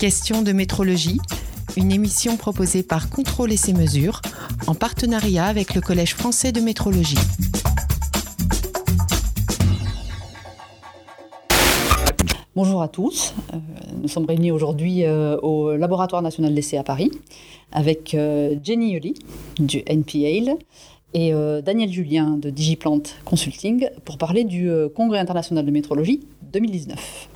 Question de métrologie, une émission proposée par Contrôle et ses mesures en partenariat avec le Collège français de métrologie. Bonjour à tous. Euh, nous sommes réunis aujourd'hui euh, au Laboratoire national d'essai à Paris avec euh, Jenny Yoli du NPAIL et Daniel Julien de Digiplant Consulting pour parler du Congrès international de métrologie 2019.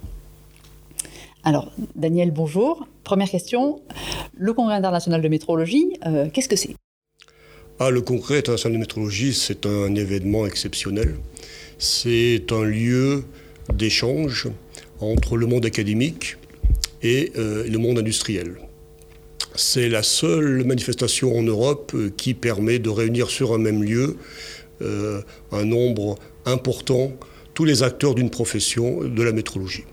Alors, Daniel, bonjour. Première question. Le Congrès international de métrologie, qu'est-ce que c'est? Ah, Le Congrès international de métrologie, c'est un événement exceptionnel. C'est un lieu d'échange entre le monde académique et euh, le monde industriel. C'est la seule manifestation en Europe euh, qui permet de réunir sur un même lieu un nombre important, tous les acteurs d'une profession de la métrologie.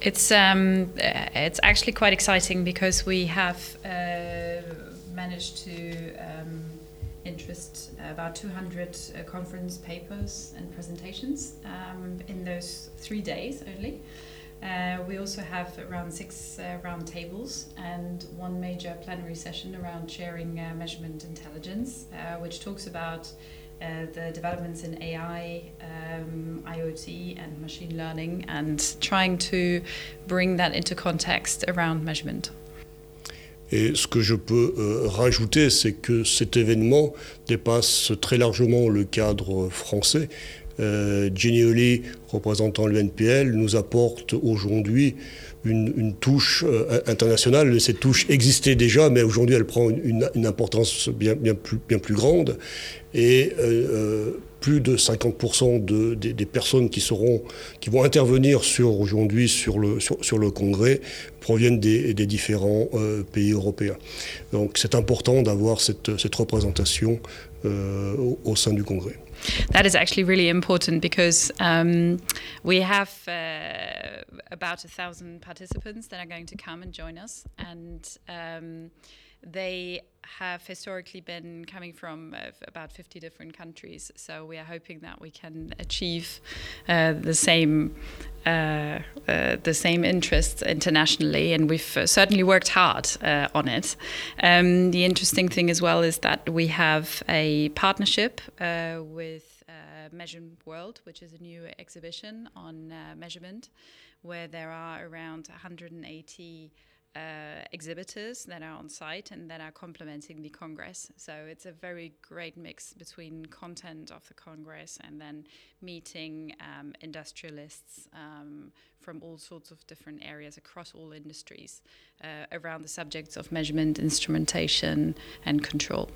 It's um, uh, it's actually quite exciting because we have uh, managed to um, interest about 200 uh, conference papers and presentations um, in those three days only. Uh, we also have around six uh, round tables and one major plenary session around sharing uh, measurement intelligence, which talks about uh, the developments in AI, um, IoT, and machine learning, and trying to bring that into context around measurement. Et ce que je peux euh, rajouter, c'est que cet événement dépasse très largement le cadre français. Euh, Jenny représentant le NPL, nous apporte aujourd'hui une, touche euh, internationale. Cette touche existait déjà, mais aujourd'hui elle prend une, importance bien, plus, grande. Et euh, plus de 50% de, des, personnes qui, seront, qui vont intervenir sur, aujourd'hui sur le, sur, le congrès proviennent des, des différents pays européens. Donc c'est important d'avoir cette, cette représentation au, au sein du congrès. That is actually really important because um, we have uh, about a thousand participants that are going to come and join us, and um, they have historically been coming from uh, about 50 different countries. So we are hoping that we can achieve uh, the same uh, uh the same interests internationally, and we've uh, certainly worked hard uh, on it. Um, the interesting thing as well is that we have a partnership with Measurement World, which is a new exhibition on measurement, where there are around 180 uh, exhibitors that are on site and that are complementing the Congress. So it's a very great mix between content of the Congress and then meeting um, industrialists um, from all sorts of different areas across all industries uh, around the subjects of measurement, instrumentation, and control.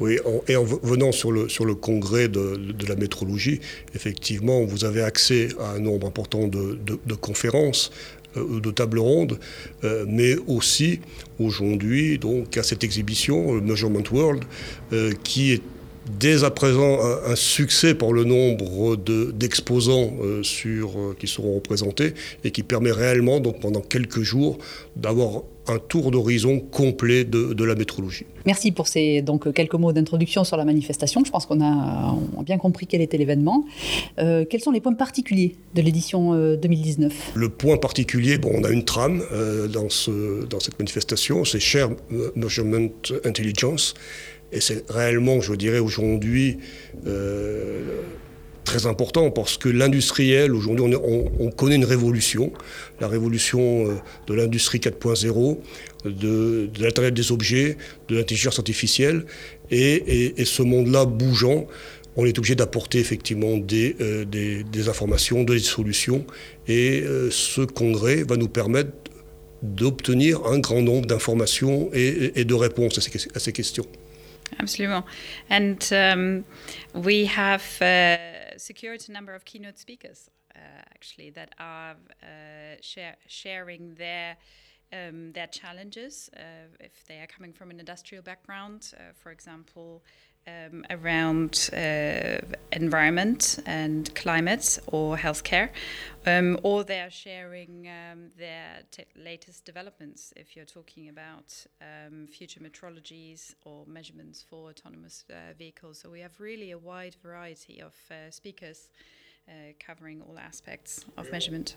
Oui, et en venant sur le, sur le congrès de, de, la métrologie, effectivement, vous avez accès à un nombre important de, de, de conférences, euh, de table ronde, euh, mais aussi aujourd'hui donc à cette exhibition, le Measurement World, euh, qui est dès à présent un, succès pour le nombre d'exposants sur qui seront représentés et qui permet réellement donc pendant quelques jours d'avoir un tour d'horizon complet de, la métrologie. Merci pour ces donc, quelques mots d'introduction sur la manifestation. Je pense qu'on a, bien compris quel était l'événement. Euh, quels sont les points particuliers de l'édition 2019 euh, Le point particulier, bon, on a une trame euh, dans, ce, dans cette manifestation, c'est Share Measurement Intelligence. Et c'est réellement, je dirais aujourd'hui, très important parce que l'industriel, aujourd'hui, on, connaît une révolution, la révolution euh, de l'industrie 4.0, de, de l'Internet des objets, de l'intelligence artificielle, et, ce monde-là bougeant, on est obligé d'apporter effectivement des, euh, informations, des solutions, et euh, ce congrès va nous permettre d'obtenir un grand nombre d'informations et, de réponses à ces, questions. Absolument. And um, we have uh, secured a number of keynote speakers uh, actually that are uh, share, sharing their um, their challenges uh, if they are coming from an industrial background, uh, for example, um, around uh, environment and climate or healthcare, um, or they are sharing um, their latest developments if you're talking about um, future metrologies or measurements for autonomous uh, vehicles. So we have really a wide variety of uh, speakers uh, covering all aspects of measurement.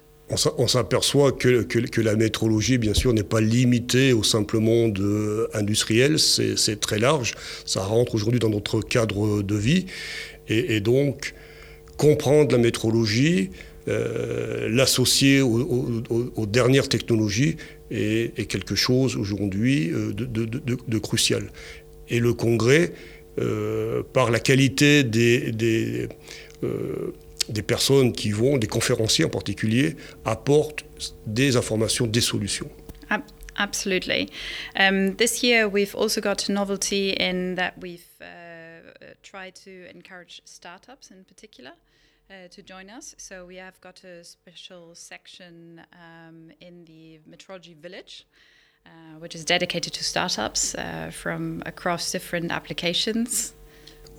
On s'aperçoit que, que, la métrologie, bien sûr, n'est pas limitée au simple monde industriel, c'est très large, ça rentre aujourd'hui dans notre cadre de vie, et, donc comprendre la métrologie, euh, l'associer aux, dernières technologies est, quelque chose aujourd'hui euh, de, crucial. Et le congrès, euh, par la qualité des des personnes qui vont, des conférenciers en particulier, apportent des informations, des solutions. Absolutely. Um, this year we've also got novelty in that we've uh, tried to encourage startups in particular. Uh, to join us. So we have got a special section um, in the Metrology Village, uh, which is dedicated to startups uh, from across different applications.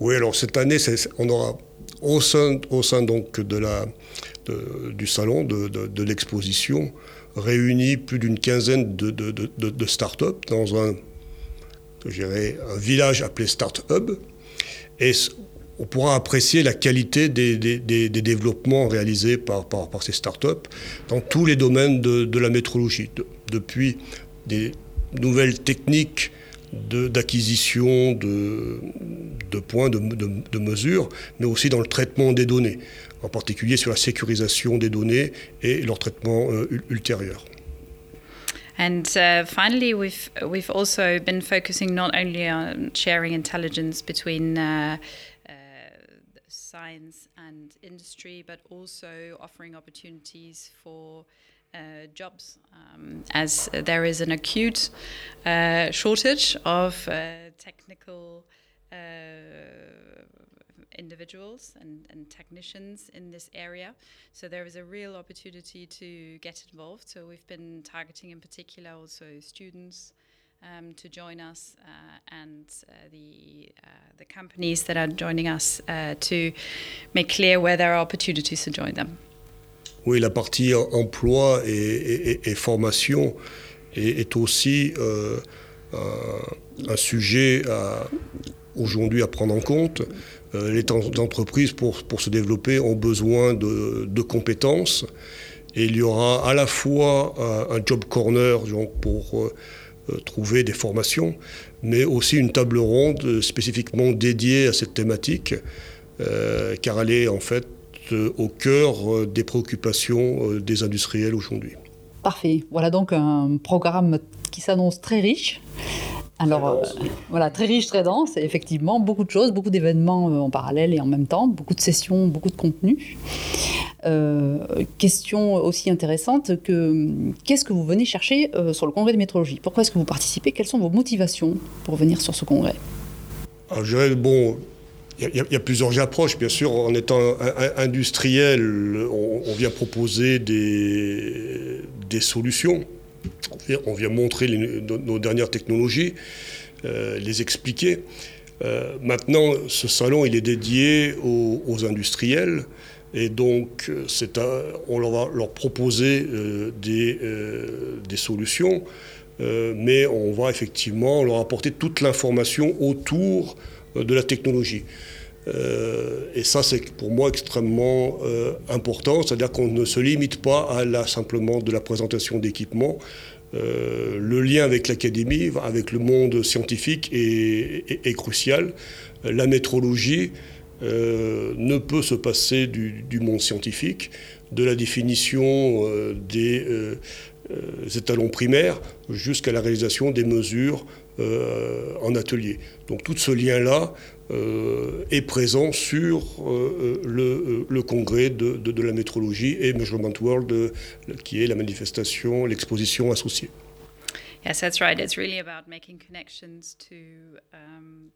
Oui, alors cette année, on aura au sein, au sein donc de la, du salon, de, de, l'exposition, réuni plus d'une quinzaine de, de start-up dans un, un village appelé Start Hub. Et on pourra apprécier la qualité des, des, des, développements réalisés par, par, par, ces start-up dans tous les domaines de, la métrologie, depuis des nouvelles techniques d'acquisition de, de, points de, de, de, mesure, mais aussi dans le traitement des données, en particulier sur la sécurisation des données et leur traitement euh, ultérieur. And uh, finally, we've we've also been focusing not only on sharing intelligence between uh, uh, science and industry, but also offering opportunities for uh, jobs, um, as there is an acute uh, shortage of uh, technical uh, individuals and, and, technicians in this area. So there is a real opportunity to get involved. So we've been targeting in particular also students. Um, to join us uh, and uh, the the companies that are joining us to make clear where there are opportunities to join them. Oui, la partie emploi et, formation est, aussi euh, un, sujet aujourd'hui à prendre en compte. Euh, les entreprises, pour, pour, se développer, ont besoin de, compétences. Et il y aura à la fois un, job corner pour euh, trouver des formations, mais aussi une table ronde spécifiquement dédiée à cette thématique, car elle est en fait euh, au cœur euh, des préoccupations euh, des industriels aujourd'hui. Parfait. Voilà donc un programme qui s'annonce très riche. Alors voilà, très riche, très dense, et effectivement, beaucoup de choses, beaucoup d'événements en parallèle et en même temps, beaucoup de sessions, beaucoup de contenu. question aussi intéressante que qu'est-ce que vous venez chercher sur le congrès de métrologie Pourquoi est-ce que vous participez? Quelles sont vos motivations pour venir sur ce congrès? Alors, je dirais, bon, il y, a plusieurs approches, bien sûr. En étant industriel, on, vient proposer des, solutions. On vient, montrer nos, dernières technologies, euh, les expliquer. Euh, maintenant, ce salon, il est dédié aux, industriels. Et donc, on va leur proposer euh, des, des, solutions, mais on va effectivement leur apporter toute l'information autour de la technologie. Euh, et ça, c'est pour moi extrêmement euh, important, c'est-à-dire qu'on ne se limite pas à la, simplement de la présentation d'équipements. Euh, le lien avec l'académie, avec le monde scientifique est, crucial. La métrologie ne peut se passer du, monde scientifique, de la définition des étalons primaires jusqu'à la réalisation des mesures en atelier. Donc tout ce lien-là euh, est présent sur euh, le, le, congrès de, la métrologie et Measurement World, qui est la manifestation, l'exposition associée. Yes, that's right. It's really about making connections to um,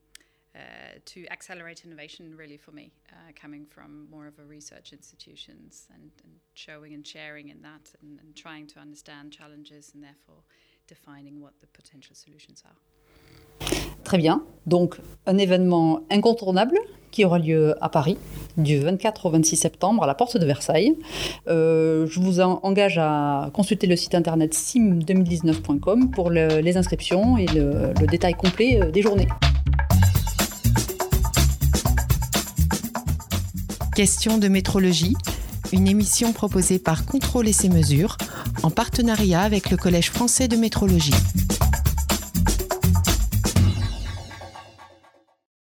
uh, to accelerate innovation. Really, for me, uh, coming from more of a research institutions and, showing and sharing in that, and trying to understand challenges and therefore defining what the potential solutions are. Très bien. Donc, un événement incontournable qui aura lieu à Paris du 24 au 26 septembre à la porte de Versailles. Euh, je vous engage à consulter le site internet sim2019.com pour le, les inscriptions et le, le détail complet euh, des journées. Question de métrologie, une émission proposée par Contrôle et ses mesures en partenariat avec le Collège français de métrologie.